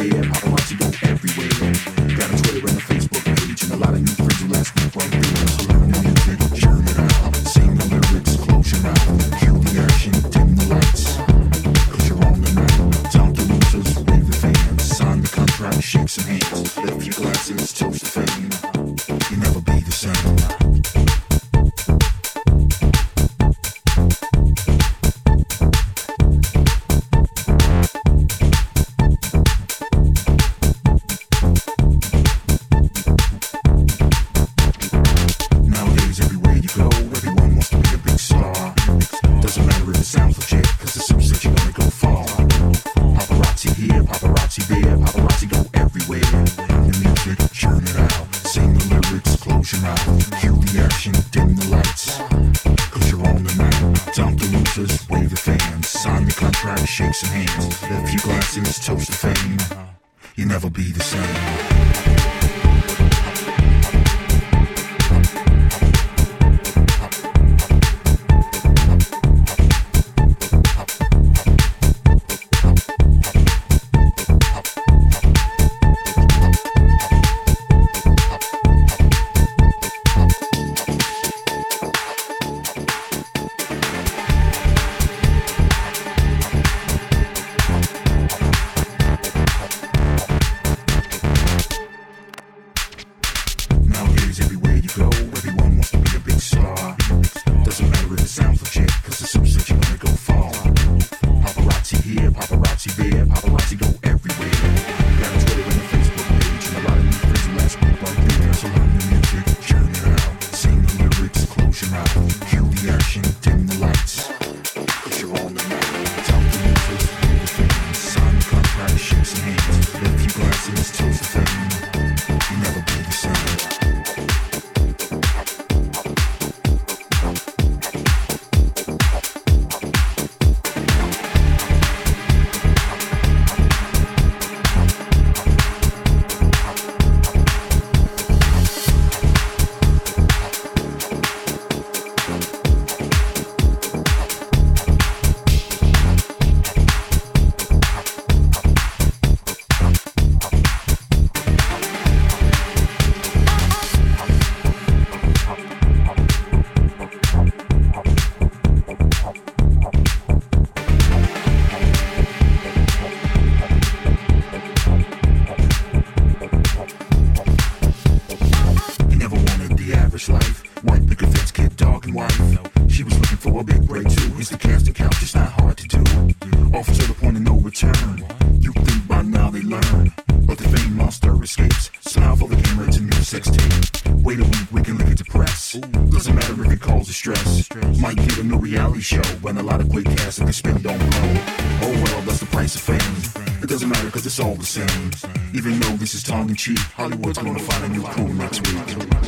I don't want to go. the same. Even though this is tongue in cheek, Hollywood's gonna find a new crew next week.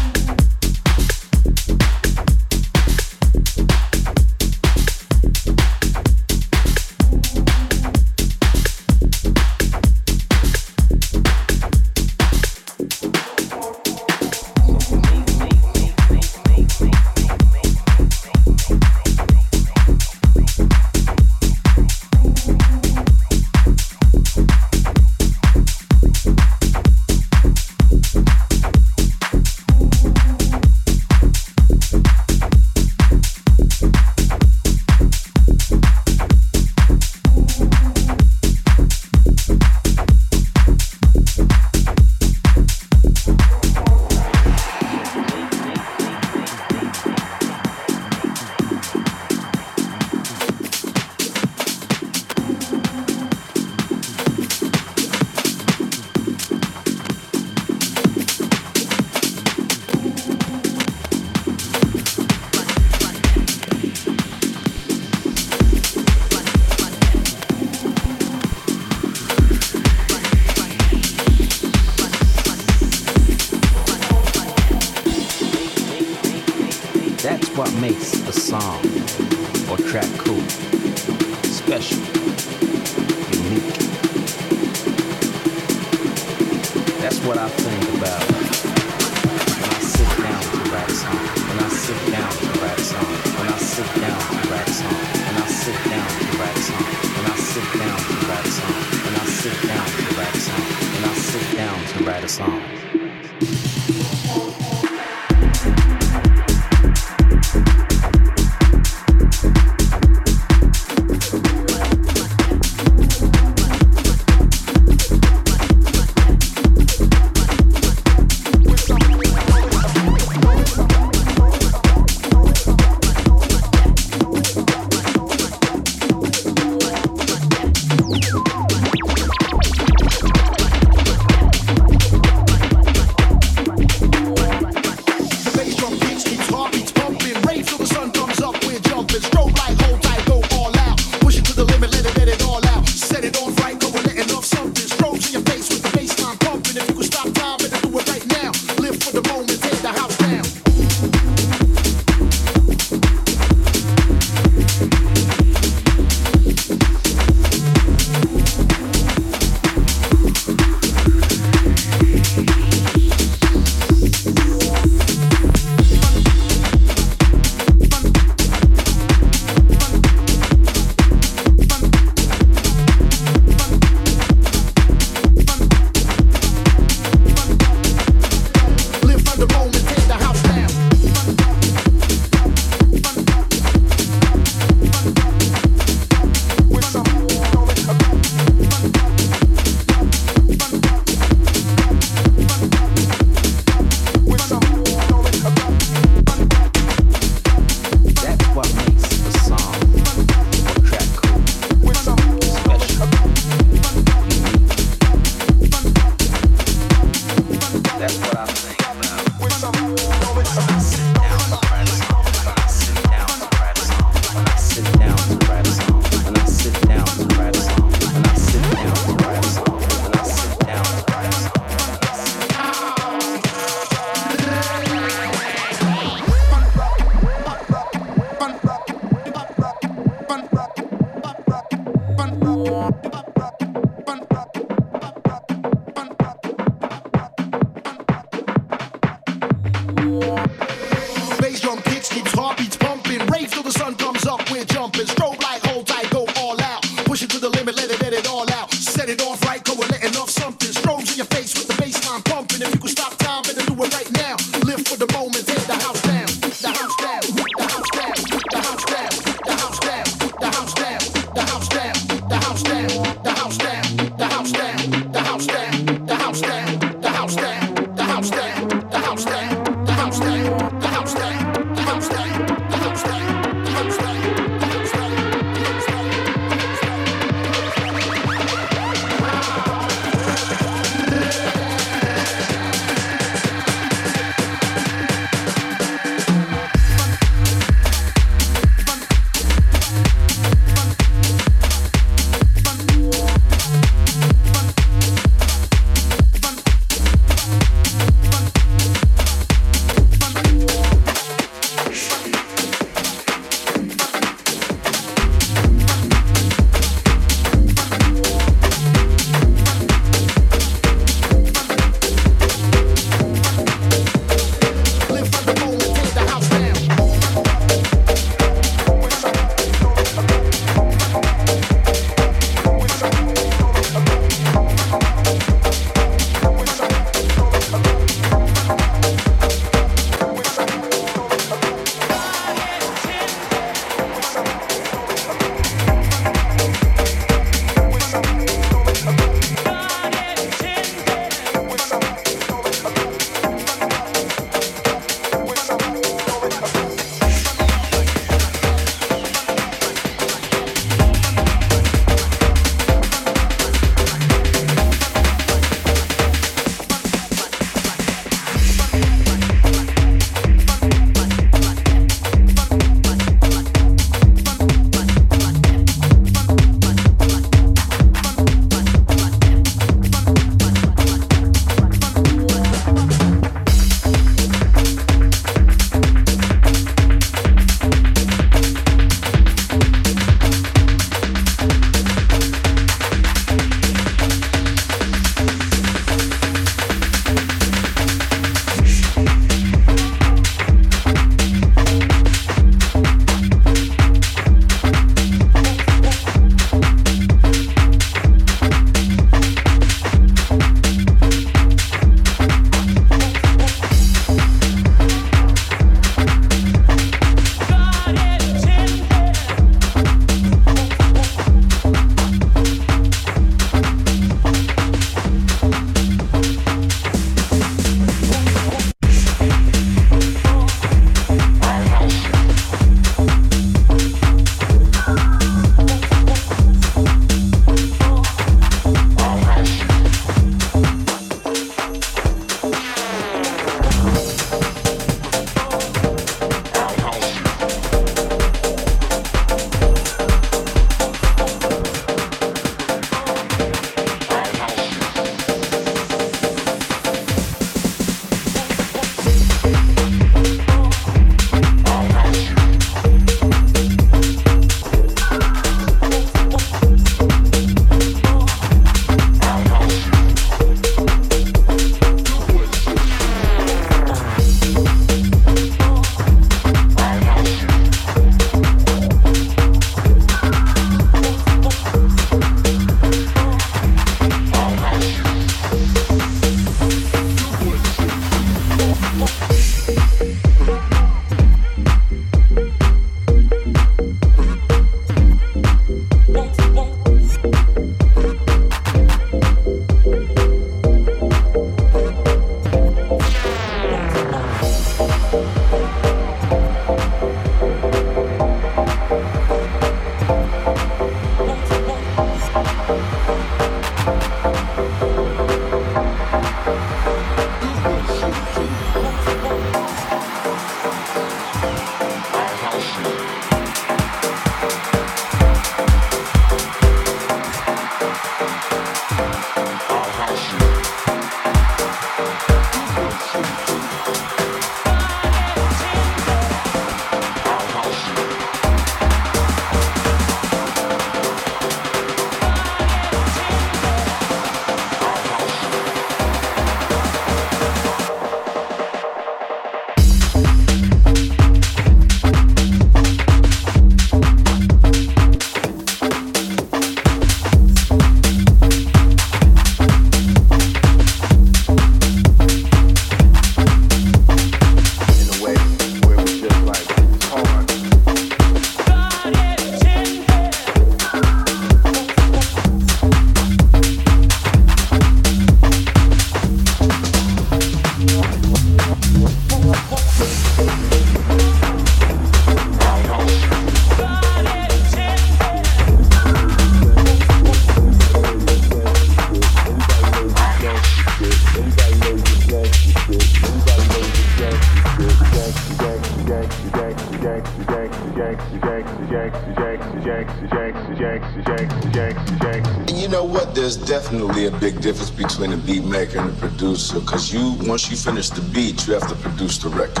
You once you finish the beat you have to produce the record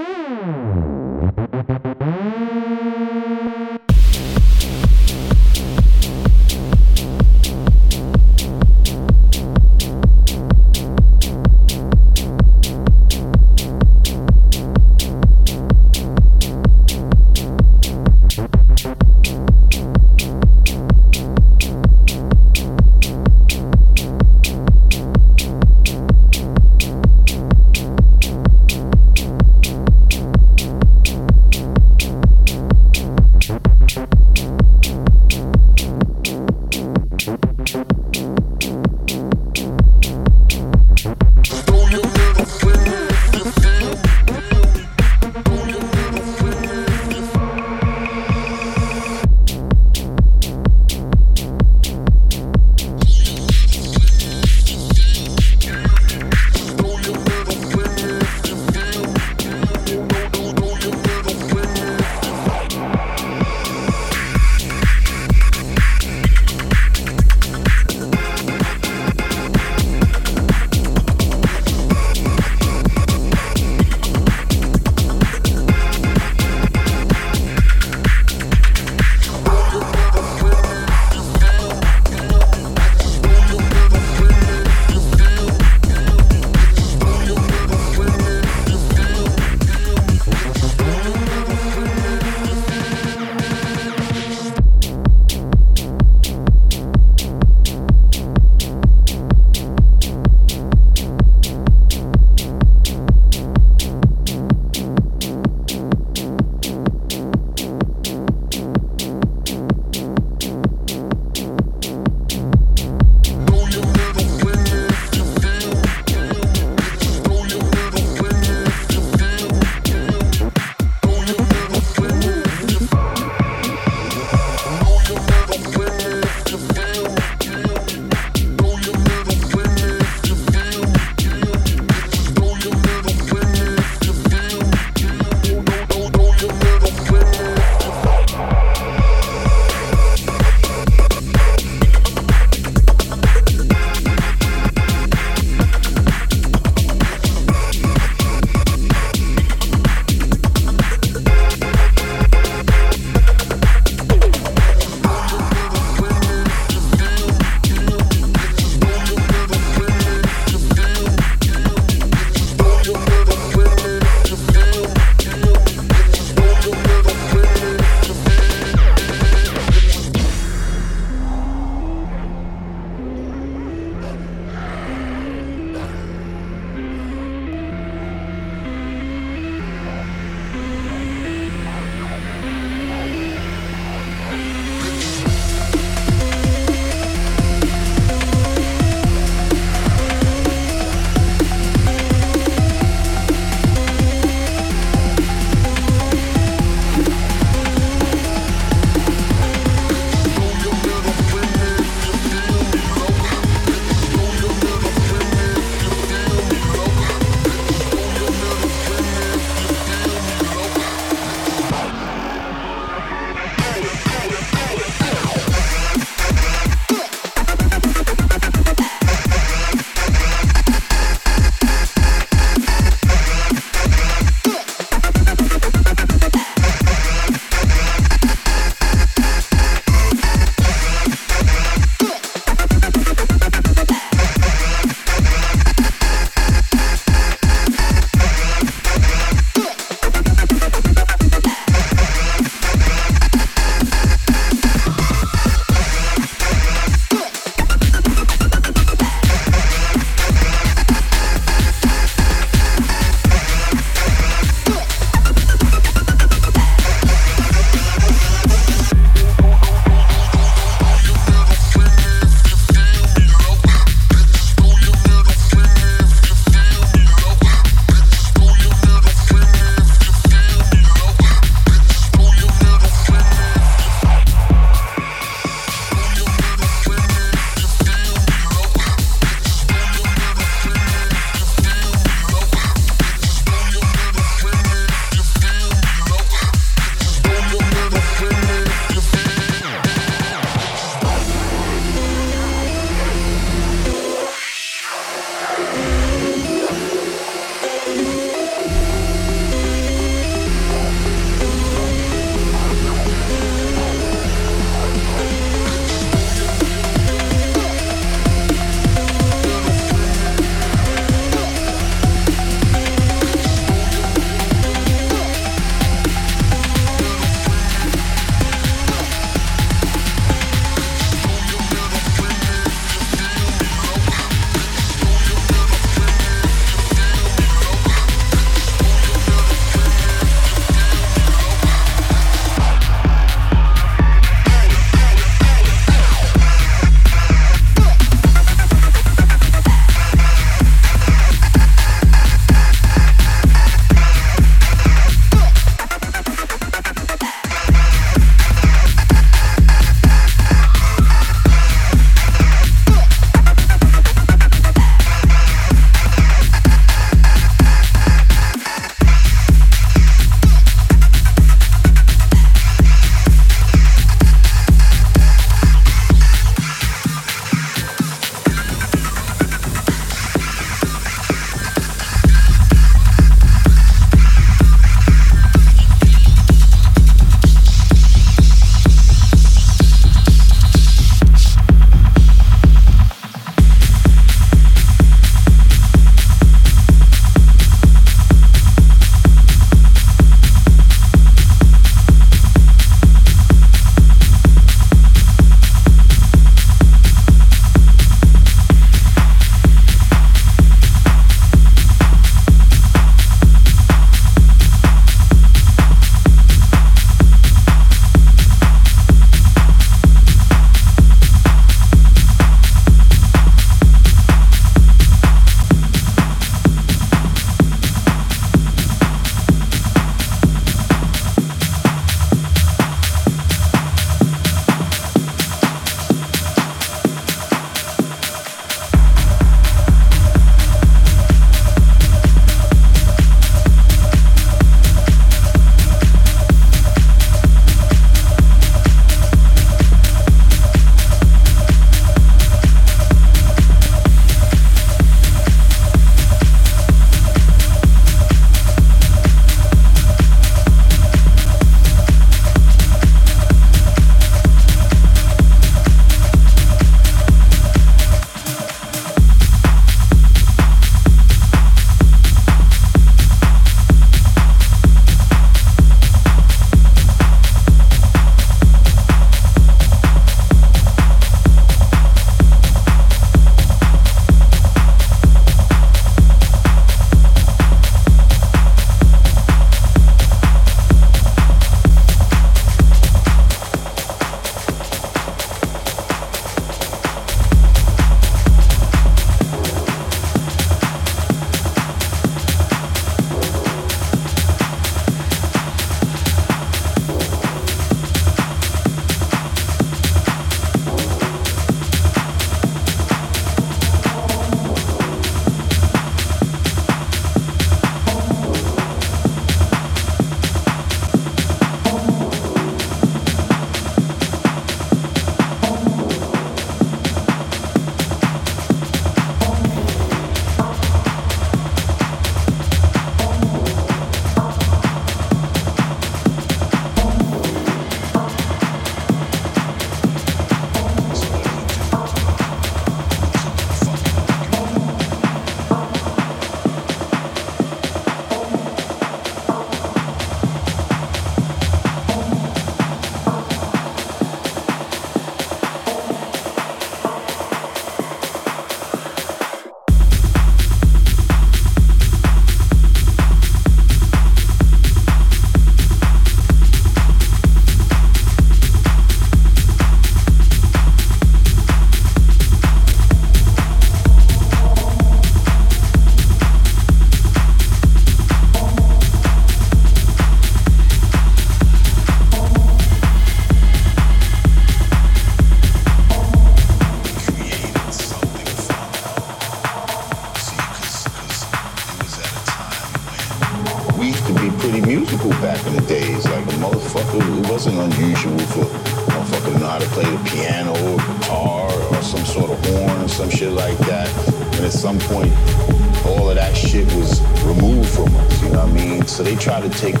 tried to take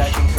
that